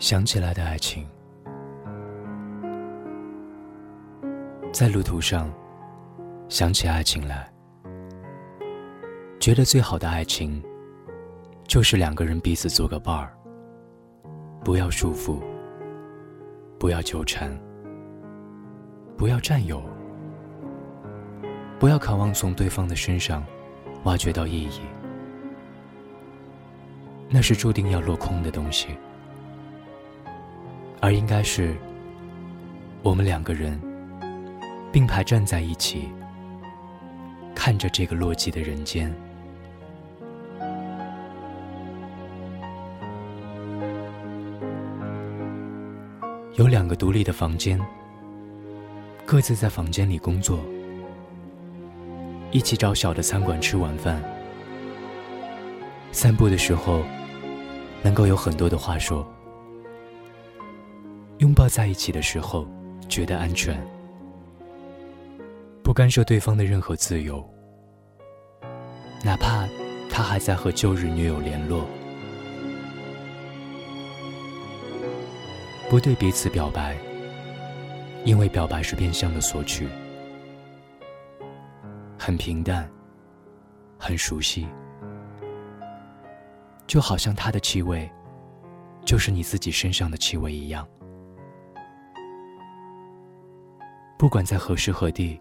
想起来的爱情，在路途上想起爱情来，觉得最好的爱情就是两个人彼此做个伴儿，不要束缚，不要纠缠，不要占有，不要渴望从对方的身上挖掘到意义，那是注定要落空的东西。而应该是，我们两个人并排站在一起，看着这个落寂的人间。有两个独立的房间，各自在房间里工作，一起找小的餐馆吃晚饭。散步的时候，能够有很多的话说。拥抱在一起的时候，觉得安全，不干涉对方的任何自由，哪怕他还在和旧日女友联络，不对彼此表白，因为表白是变相的索取，很平淡，很熟悉，就好像他的气味，就是你自己身上的气味一样。不管在何时何地，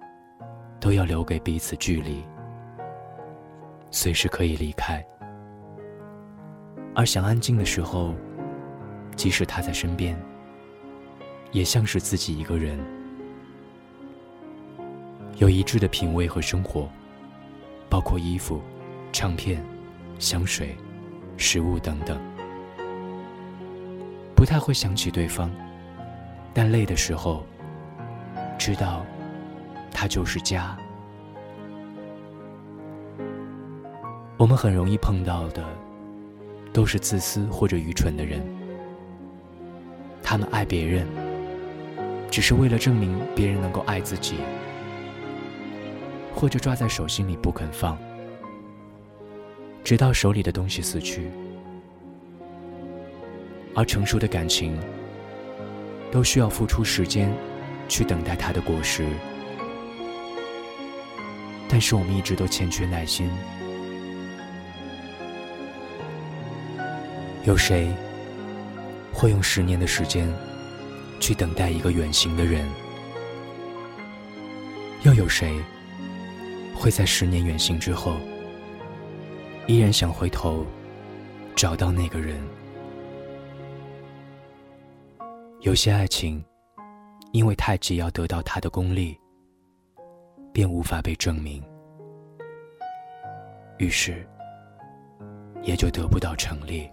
都要留给彼此距离，随时可以离开。而想安静的时候，即使他在身边，也像是自己一个人。有一致的品味和生活，包括衣服、唱片、香水、食物等等。不太会想起对方，但累的时候。知道，他就是家。我们很容易碰到的，都是自私或者愚蠢的人。他们爱别人，只是为了证明别人能够爱自己，或者抓在手心里不肯放，直到手里的东西死去。而成熟的感情，都需要付出时间。去等待它的果实，但是我们一直都欠缺耐心。有谁会用十年的时间去等待一个远行的人？又有谁会在十年远行之后，依然想回头找到那个人？有些爱情。因为太急要得到他的功力，便无法被证明，于是也就得不到成立。